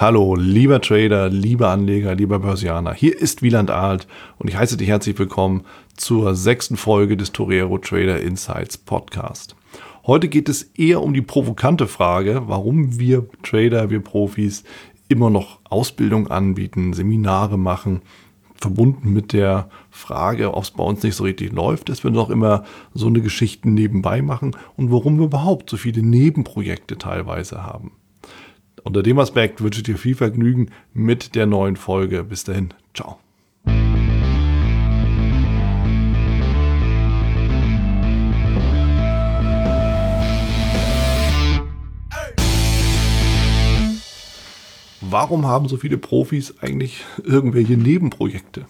Hallo, lieber Trader, lieber Anleger, lieber Börsianer. Hier ist Wieland Alt und ich heiße dich herzlich willkommen zur sechsten Folge des Torero Trader Insights Podcast. Heute geht es eher um die provokante Frage, warum wir Trader, wir Profis immer noch Ausbildung anbieten, Seminare machen, verbunden mit der Frage, ob es bei uns nicht so richtig läuft, dass wir noch immer so eine Geschichte nebenbei machen und warum wir überhaupt so viele Nebenprojekte teilweise haben. Unter dem Aspekt wünsche ich dir viel Vergnügen mit der neuen Folge. Bis dahin, ciao. Warum haben so viele Profis eigentlich irgendwelche Nebenprojekte?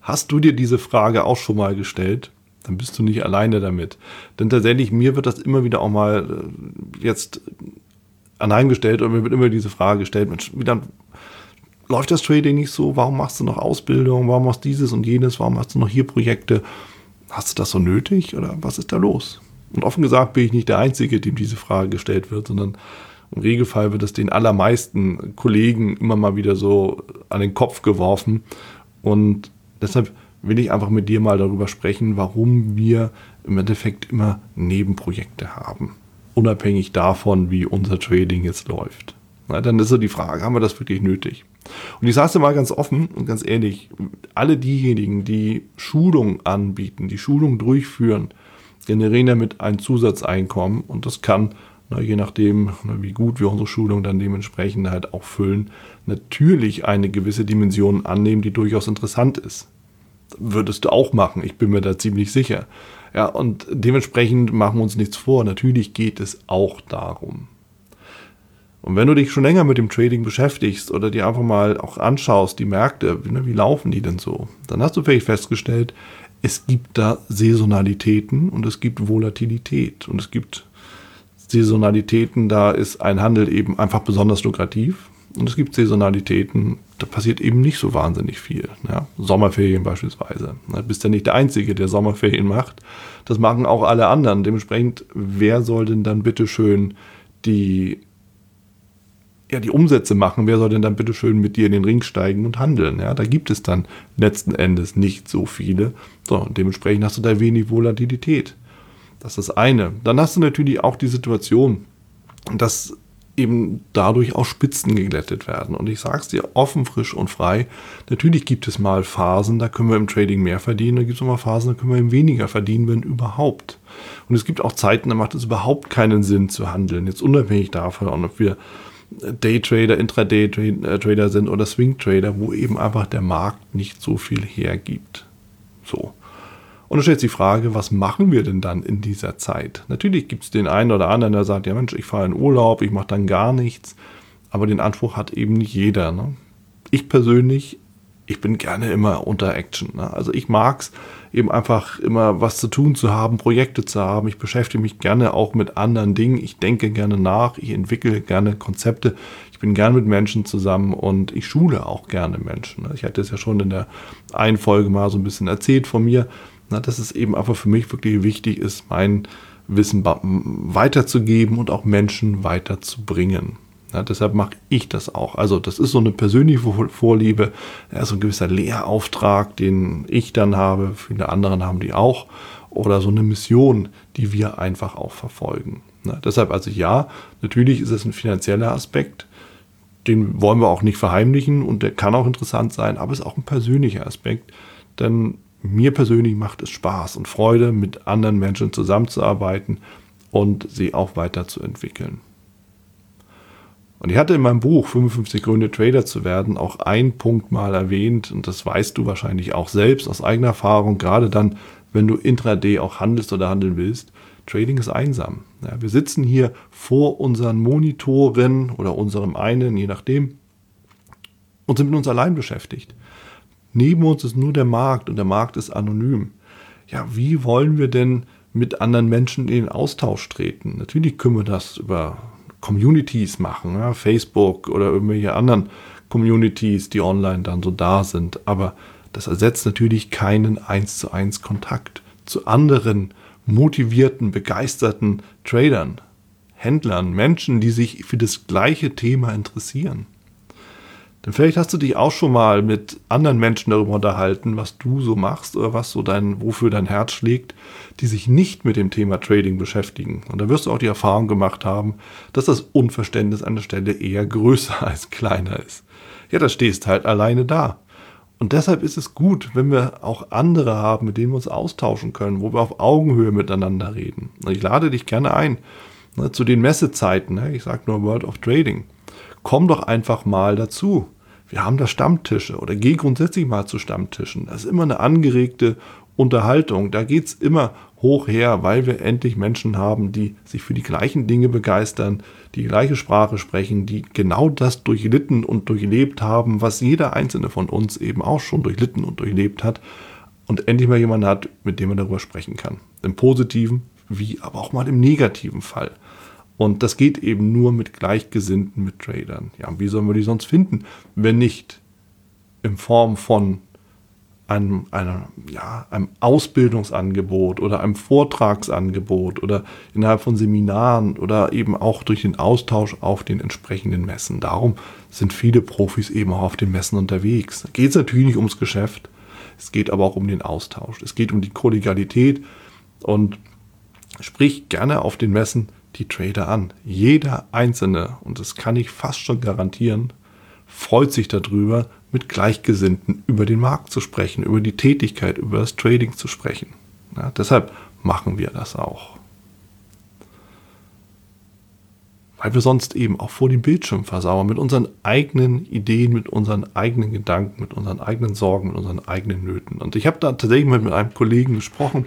Hast du dir diese Frage auch schon mal gestellt? Dann bist du nicht alleine damit. Denn tatsächlich, mir wird das immer wieder auch mal äh, jetzt anheimgestellt und mir wird immer diese Frage gestellt, Mensch, wie dann läuft das Trading nicht so? Warum machst du noch Ausbildung? Warum machst du dieses und jenes? Warum hast du noch hier Projekte? Hast du das so nötig oder was ist da los? Und offen gesagt bin ich nicht der Einzige, dem diese Frage gestellt wird, sondern im Regelfall wird es den allermeisten Kollegen immer mal wieder so an den Kopf geworfen. Und deshalb will ich einfach mit dir mal darüber sprechen, warum wir im Endeffekt immer Nebenprojekte haben unabhängig davon, wie unser Trading jetzt läuft. Na, dann ist so die Frage, haben wir das wirklich nötig? Und ich sage es dir mal ganz offen und ganz ehrlich, alle diejenigen, die Schulung anbieten, die Schulung durchführen, generieren damit ein Zusatzeinkommen und das kann, na, je nachdem, na, wie gut wir unsere Schulung dann dementsprechend halt auch füllen, natürlich eine gewisse Dimension annehmen, die durchaus interessant ist. Würdest du auch machen, ich bin mir da ziemlich sicher. Ja, und dementsprechend machen wir uns nichts vor. Natürlich geht es auch darum. Und wenn du dich schon länger mit dem Trading beschäftigst oder dir einfach mal auch anschaust, die Märkte, ne, wie laufen die denn so, dann hast du vielleicht festgestellt, es gibt da Saisonalitäten und es gibt Volatilität und es gibt Saisonalitäten, da ist ein Handel eben einfach besonders lukrativ und es gibt Saisonalitäten, da passiert eben nicht so wahnsinnig viel. Ja? Sommerferien beispielsweise. Du bist ja nicht der Einzige, der Sommerferien macht. Das machen auch alle anderen. Dementsprechend, wer soll denn dann bitte schön die, ja, die Umsätze machen? Wer soll denn dann bitte schön mit dir in den Ring steigen und handeln? Ja? Da gibt es dann letzten Endes nicht so viele. So, und dementsprechend hast du da wenig Volatilität. Das ist das eine. Dann hast du natürlich auch die Situation, dass eben dadurch auch Spitzen geglättet werden. Und ich sage es dir offen, frisch und frei. Natürlich gibt es mal Phasen, da können wir im Trading mehr verdienen. Da gibt es auch mal Phasen, da können wir eben weniger verdienen, wenn überhaupt. Und es gibt auch Zeiten, da macht es überhaupt keinen Sinn zu handeln. Jetzt unabhängig davon, ob wir Daytrader, Intraday-Trader sind oder Swing-Trader, wo eben einfach der Markt nicht so viel hergibt. So. Und dann stellt sich die Frage, was machen wir denn dann in dieser Zeit? Natürlich gibt es den einen oder anderen, der sagt, ja Mensch, ich fahre in Urlaub, ich mache dann gar nichts. Aber den Anspruch hat eben nicht jeder. Ne? Ich persönlich, ich bin gerne immer unter Action. Ne? Also ich mag es eben einfach immer was zu tun zu haben, Projekte zu haben. Ich beschäftige mich gerne auch mit anderen Dingen. Ich denke gerne nach, ich entwickle gerne Konzepte. Ich bin gerne mit Menschen zusammen und ich schule auch gerne Menschen. Ne? Ich hatte es ja schon in der einen Folge mal so ein bisschen erzählt von mir na, dass es eben einfach für mich wirklich wichtig ist, mein Wissen weiterzugeben und auch Menschen weiterzubringen. Ja, deshalb mache ich das auch. Also das ist so eine persönliche Vorliebe, ja, so ein gewisser Lehrauftrag, den ich dann habe, viele anderen haben die auch, oder so eine Mission, die wir einfach auch verfolgen. Ja, deshalb also ja, natürlich ist es ein finanzieller Aspekt, den wollen wir auch nicht verheimlichen und der kann auch interessant sein, aber es ist auch ein persönlicher Aspekt, denn mir persönlich macht es Spaß und Freude, mit anderen Menschen zusammenzuarbeiten und sie auch weiterzuentwickeln. Und ich hatte in meinem Buch 55 Gründe Trader zu werden auch einen Punkt mal erwähnt und das weißt du wahrscheinlich auch selbst aus eigener Erfahrung, gerade dann, wenn du intraday auch handelst oder handeln willst. Trading ist einsam. Ja, wir sitzen hier vor unseren Monitoren oder unserem einen, je nachdem, und sind mit uns allein beschäftigt. Neben uns ist nur der Markt und der Markt ist anonym. Ja, wie wollen wir denn mit anderen Menschen in den Austausch treten? Natürlich können wir das über Communities machen, ja, Facebook oder irgendwelche anderen Communities, die online dann so da sind. Aber das ersetzt natürlich keinen 1 zu 1 Kontakt zu anderen motivierten, begeisterten Tradern, Händlern, Menschen, die sich für das gleiche Thema interessieren. Denn vielleicht hast du dich auch schon mal mit anderen Menschen darüber unterhalten, was du so machst oder was so dein, wofür dein Herz schlägt, die sich nicht mit dem Thema Trading beschäftigen. Und da wirst du auch die Erfahrung gemacht haben, dass das Unverständnis an der Stelle eher größer als kleiner ist. Ja, da stehst halt alleine da. Und deshalb ist es gut, wenn wir auch andere haben, mit denen wir uns austauschen können, wo wir auf Augenhöhe miteinander reden. Und ich lade dich gerne ein ne, zu den Messezeiten. Ne, ich sage nur World of Trading komm doch einfach mal dazu. Wir haben da Stammtische oder geh grundsätzlich mal zu Stammtischen. Das ist immer eine angeregte Unterhaltung. Da geht es immer hoch her, weil wir endlich Menschen haben, die sich für die gleichen Dinge begeistern, die, gleiche Sprache sprechen, die genau das durchlitten und durchlebt haben, was jeder einzelne von uns eben auch schon durchlitten und durchlebt hat. Und endlich mal jemanden hat, mit dem man darüber sprechen kann. Im positiven wie aber auch mal im negativen Fall. Und das geht eben nur mit Gleichgesinnten, mit Tradern. Ja, wie sollen wir die sonst finden, wenn nicht in Form von einem, einem, ja, einem Ausbildungsangebot oder einem Vortragsangebot oder innerhalb von Seminaren oder eben auch durch den Austausch auf den entsprechenden Messen. Darum sind viele Profis eben auch auf den Messen unterwegs. Da geht es natürlich nicht ums Geschäft, es geht aber auch um den Austausch. Es geht um die Kollegialität und sprich gerne auf den Messen die Trader an. Jeder einzelne, und das kann ich fast schon garantieren, freut sich darüber, mit Gleichgesinnten über den Markt zu sprechen, über die Tätigkeit, über das Trading zu sprechen. Ja, deshalb machen wir das auch. Weil wir sonst eben auch vor dem Bildschirm versauern mit unseren eigenen Ideen, mit unseren eigenen Gedanken, mit unseren eigenen Sorgen, mit unseren eigenen Nöten. Und ich habe da tatsächlich mal mit einem Kollegen gesprochen,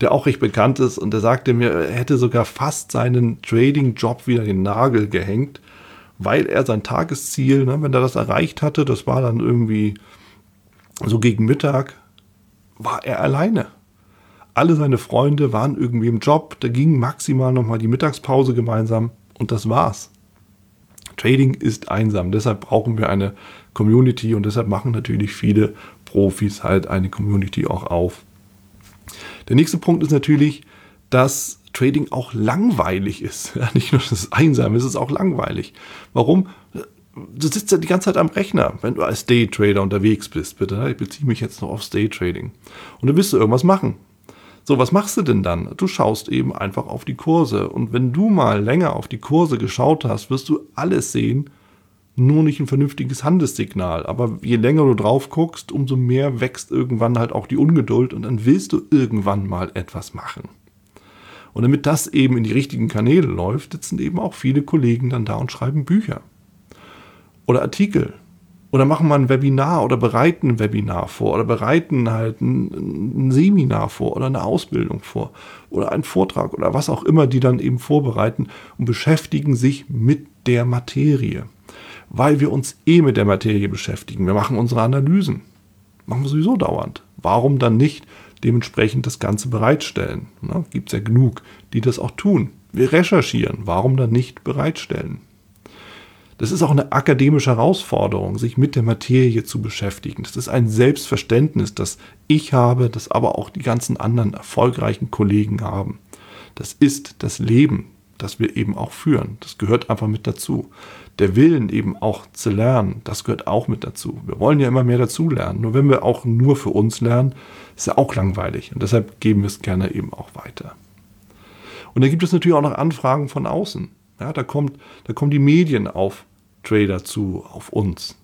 der auch recht bekannt ist und der sagte mir, er hätte sogar fast seinen Trading-Job wieder den Nagel gehängt, weil er sein Tagesziel, ne, wenn er das erreicht hatte, das war dann irgendwie so gegen Mittag, war er alleine. Alle seine Freunde waren irgendwie im Job, da ging maximal nochmal die Mittagspause gemeinsam und das war's. Trading ist einsam, deshalb brauchen wir eine Community und deshalb machen natürlich viele Profis halt eine Community auch auf. Der nächste Punkt ist natürlich, dass Trading auch langweilig ist. Ja, nicht nur, dass es einsam ist, es ist auch langweilig. Warum? Du sitzt ja die ganze Zeit am Rechner, wenn du als Daytrader unterwegs bist, bitte. Ne? Ich beziehe mich jetzt noch aufs Daytrading. Und dann willst du irgendwas machen. So, was machst du denn dann? Du schaust eben einfach auf die Kurse. Und wenn du mal länger auf die Kurse geschaut hast, wirst du alles sehen, nur nicht ein vernünftiges Handelssignal. Aber je länger du drauf guckst, umso mehr wächst irgendwann halt auch die Ungeduld und dann willst du irgendwann mal etwas machen. Und damit das eben in die richtigen Kanäle läuft, sitzen eben auch viele Kollegen dann da und schreiben Bücher oder Artikel oder machen mal ein Webinar oder bereiten ein Webinar vor oder bereiten halt ein, ein, Seminar vor oder eine Ausbildung vor oder einen Vortrag oder was auch immer die dann eben vorbereiten und beschäftigen sich mit der Materie weil wir uns eh mit der Materie beschäftigen. Wir machen unsere Analysen. Machen wir sowieso dauernd. Warum dann nicht dementsprechend das Ganze bereitstellen? Gibt es ja genug, die das auch tun. Wir recherchieren. Warum dann nicht bereitstellen? Das ist auch eine akademische Herausforderung, sich mit der Materie zu beschäftigen. Das ist ein Selbstverständnis, das ich habe, das aber auch die ganzen anderen erfolgreichen Kollegen haben. Das ist das Leben, das wir eben auch führen. Das gehört einfach mit dazu der Willen eben auch zu lernen, das gehört auch mit dazu. Wir wollen ja immer mehr dazu lernen. Nur wenn wir auch nur für uns lernen, ist ja auch langweilig. Und deshalb geben wir es gerne eben auch weiter. Und dann gibt es natürlich auch noch Anfragen von außen. Ja, da, kommt, da kommen die Medien auf Trader zu, auf uns.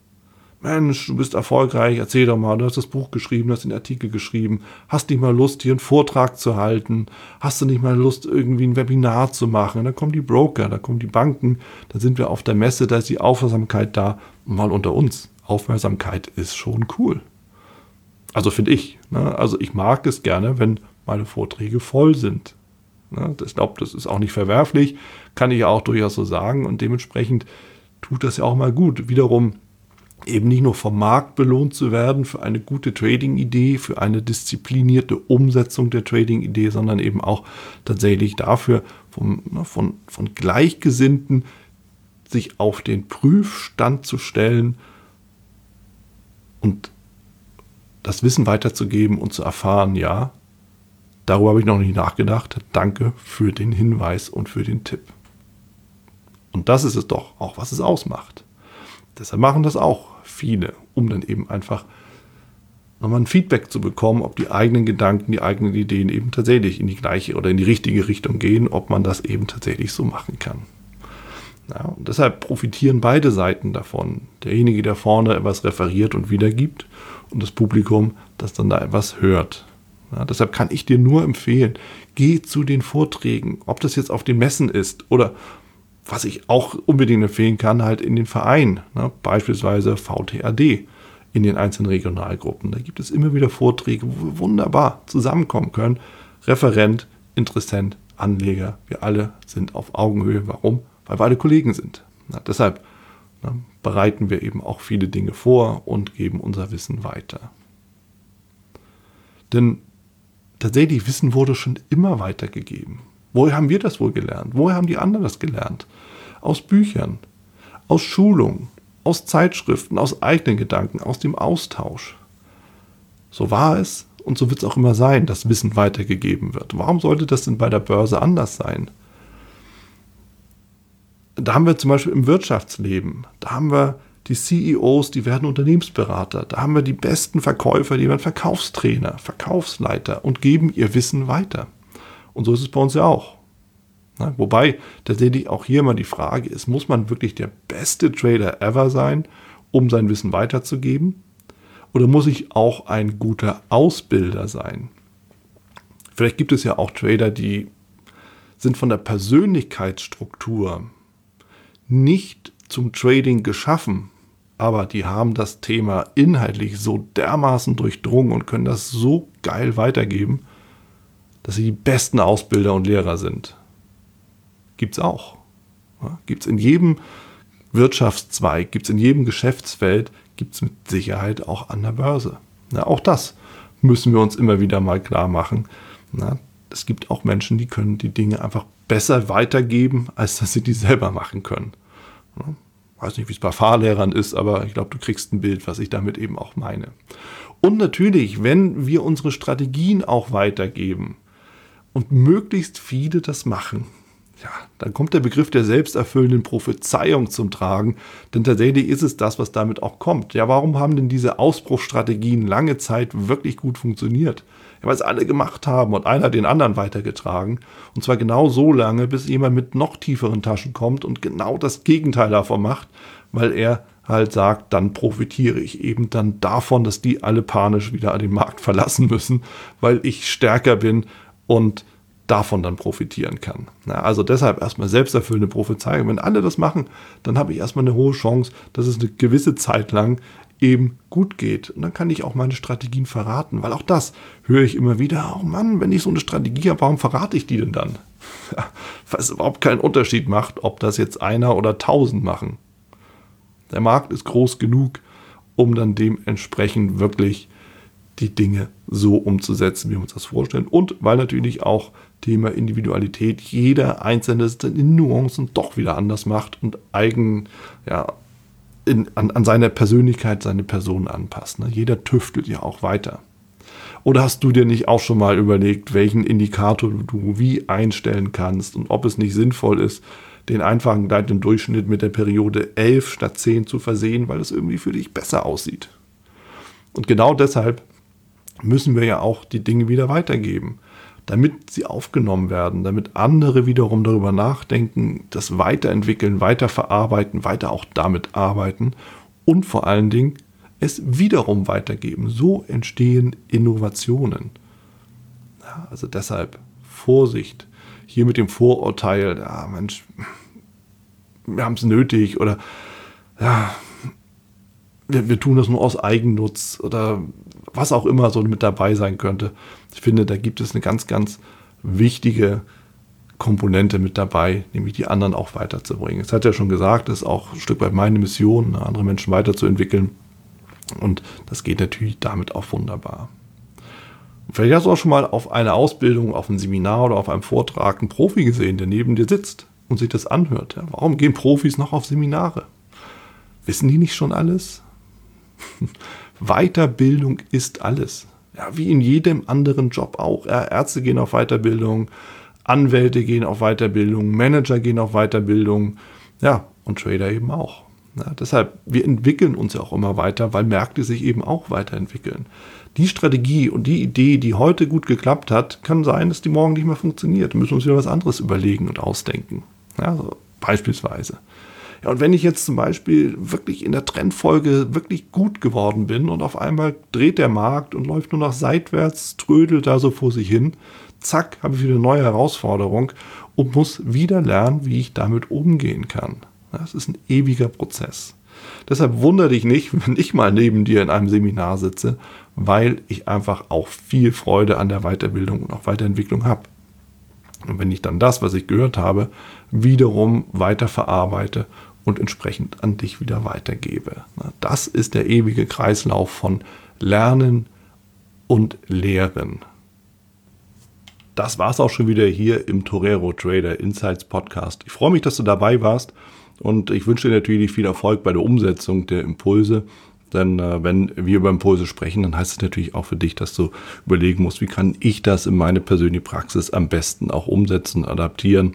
Mensch, du bist erfolgreich, erzähl doch mal, du hast das Buch geschrieben, du hast den Artikel geschrieben, hast nicht mal Lust, hier einen Vortrag zu halten, hast du nicht mal Lust, irgendwie ein Webinar zu machen. Und dann kommen die Broker, da kommen die Banken, da sind wir auf der Messe, da ist die Aufmerksamkeit da, mal unter uns. Aufmerksamkeit ist schon cool. Also finde ich. Ne? Also ich mag es gerne, wenn meine Vorträge voll sind. Ne? Ich glaube, das ist auch nicht verwerflich, kann ich auch durchaus so sagen und dementsprechend tut das ja auch mal gut. Wiederum eben nicht nur vom Markt belohnt zu werden für eine gute Trading-Idee, für eine disziplinierte Umsetzung der Trading-Idee, sondern eben auch tatsächlich dafür, vom, ne, von, von Gleichgesinnten sich auf den Prüfstand zu stellen und das Wissen weiterzugeben und zu erfahren, ja, darüber habe ich noch nicht nachgedacht. Danke für den Hinweis und für den Tipp. Und das ist es doch auch, was es ausmacht. Deshalb machen das auch viele, um dann eben einfach nochmal ein Feedback zu bekommen, ob die eigenen Gedanken, die eigenen Ideen eben tatsächlich in die gleiche oder in die richtige Richtung gehen, ob man das eben tatsächlich so machen kann. Ja, und deshalb profitieren beide Seiten davon. Derjenige, der vorne etwas referiert und wiedergibt und das Publikum, das dann da etwas hört. Ja, deshalb kann ich dir nur empfehlen, geh zu den Vorträgen, ob das jetzt auf den Messen ist oder was ich auch unbedingt empfehlen kann, halt in den Vereinen, ne, beispielsweise VTAD in den einzelnen Regionalgruppen. Da gibt es immer wieder Vorträge, wo wir wunderbar zusammenkommen können. Referent, Interessent, Anleger, wir alle sind auf Augenhöhe. Warum? Weil wir alle Kollegen sind. Na, deshalb na, bereiten wir eben auch viele Dinge vor und geben unser Wissen weiter. Denn tatsächlich Wissen wurde schon immer weitergegeben. Woher haben wir das wohl gelernt? Woher haben die anderen das gelernt? Aus Büchern, aus Schulungen, aus Zeitschriften, aus eigenen Gedanken, aus dem Austausch. So war es und so wird es auch immer sein, dass Wissen weitergegeben wird. Warum sollte das denn bei der Börse anders sein? Da haben wir zum Beispiel im Wirtschaftsleben, da haben wir die CEOs, die werden Unternehmensberater, da haben wir die besten Verkäufer, die werden Verkaufstrainer, Verkaufsleiter und geben ihr Wissen weiter. Und so ist es bei uns ja auch. Na, wobei tatsächlich auch hier mal die Frage ist, muss man wirklich der beste Trader ever sein, um sein Wissen weiterzugeben? Oder muss ich auch ein guter Ausbilder sein? Vielleicht gibt es ja auch Trader, die sind von der Persönlichkeitsstruktur nicht zum Trading geschaffen, aber die haben das Thema inhaltlich so dermaßen durchdrungen und können das so geil weitergeben, dass sie die besten Ausbilder und Lehrer sind. Gibt es auch. Ja, gibt es in jedem Wirtschaftszweig, gibt es in jedem Geschäftsfeld, gibt es mit Sicherheit auch an der Börse. Ja, auch das müssen wir uns immer wieder mal klar machen. Ja, es gibt auch Menschen, die können die Dinge einfach besser weitergeben, als dass sie die selber machen können. Ja, weiß nicht, wie es bei Fahrlehrern ist, aber ich glaube, du kriegst ein Bild, was ich damit eben auch meine. Und natürlich, wenn wir unsere Strategien auch weitergeben und möglichst viele das machen, ja, dann kommt der Begriff der selbsterfüllenden Prophezeiung zum Tragen, denn tatsächlich ist es das, was damit auch kommt. Ja, warum haben denn diese Ausbruchsstrategien lange Zeit wirklich gut funktioniert? Ja, weil es alle gemacht haben und einer den anderen weitergetragen. Und zwar genau so lange, bis jemand mit noch tieferen Taschen kommt und genau das Gegenteil davon macht, weil er halt sagt, dann profitiere ich eben dann davon, dass die alle panisch wieder den Markt verlassen müssen, weil ich stärker bin und davon dann profitieren kann. Ja, also deshalb erstmal selbsterfüllende Prophezeiung. Wenn alle das machen, dann habe ich erstmal eine hohe Chance, dass es eine gewisse Zeit lang eben gut geht. Und dann kann ich auch meine Strategien verraten, weil auch das höre ich immer wieder, oh Mann, wenn ich so eine Strategie habe, warum verrate ich die denn dann? Es überhaupt keinen Unterschied macht, ob das jetzt einer oder tausend machen. Der Markt ist groß genug, um dann dementsprechend wirklich die Dinge so umzusetzen, wie wir uns das vorstellen. Und weil natürlich auch Thema Individualität jeder Einzelne es in Nuancen doch wieder anders macht und eigen, ja, in, an, an seine Persönlichkeit, seine Person anpasst. Ne? Jeder tüftelt ja auch weiter. Oder hast du dir nicht auch schon mal überlegt, welchen Indikator du wie einstellen kannst und ob es nicht sinnvoll ist, den einfachen Gleit im Durchschnitt mit der Periode 11 statt 10 zu versehen, weil es irgendwie für dich besser aussieht? Und genau deshalb müssen wir ja auch die Dinge wieder weitergeben, damit sie aufgenommen werden, damit andere wiederum darüber nachdenken, das weiterentwickeln, weiterverarbeiten, weiter auch damit arbeiten und vor allen Dingen es wiederum weitergeben. So entstehen Innovationen. Ja, also deshalb Vorsicht. Hier mit dem Vorurteil, ja Mensch, wir haben es nötig oder ja, wir, wir tun das nur aus Eigennutz oder was auch immer so mit dabei sein könnte. Ich finde, da gibt es eine ganz, ganz wichtige Komponente mit dabei, nämlich die anderen auch weiterzubringen. Es hat ja schon gesagt, es ist auch ein Stück weit meine Mission, andere Menschen weiterzuentwickeln. Und das geht natürlich damit auch wunderbar. vielleicht hast du auch schon mal auf eine Ausbildung, auf ein Seminar oder auf einem Vortrag einen Profi gesehen, der neben dir sitzt und sich das anhört. Warum gehen Profis noch auf Seminare? Wissen die nicht schon alles? Weiterbildung ist alles. Ja, wie in jedem anderen Job auch. Ja, Ärzte gehen auf Weiterbildung, Anwälte gehen auf Weiterbildung, Manager gehen auf Weiterbildung, ja, und Trader eben auch. Ja, deshalb, wir entwickeln uns ja auch immer weiter, weil Märkte sich eben auch weiterentwickeln. Die Strategie und die Idee, die heute gut geklappt hat, kann sein, dass die morgen nicht mehr funktioniert. Da müssen wir uns wieder was anderes überlegen und ausdenken. Ja, so beispielsweise. Ja, und wenn ich jetzt zum Beispiel wirklich in der Trendfolge wirklich gut geworden bin und auf einmal dreht der Markt und läuft nur noch seitwärts, trödelt da so vor sich hin, zack, habe ich wieder eine neue Herausforderung und muss wieder lernen, wie ich damit umgehen kann. Das ist ein ewiger Prozess. Deshalb wundere dich nicht, wenn ich mal neben dir in einem Seminar sitze, weil ich einfach auch viel Freude an der Weiterbildung und auch Weiterentwicklung habe. Und wenn ich dann das, was ich gehört habe, wiederum weiter verarbeite und entsprechend an dich wieder weitergebe. Das ist der ewige Kreislauf von Lernen und Lehren. Das war es auch schon wieder hier im Torero Trader Insights Podcast. Ich freue mich, dass du dabei warst und ich wünsche dir natürlich viel Erfolg bei der Umsetzung der Impulse. Denn äh, wenn wir über Impulse sprechen, dann heißt es natürlich auch für dich, dass du überlegen musst, wie kann ich das in meine persönliche Praxis am besten auch umsetzen, adaptieren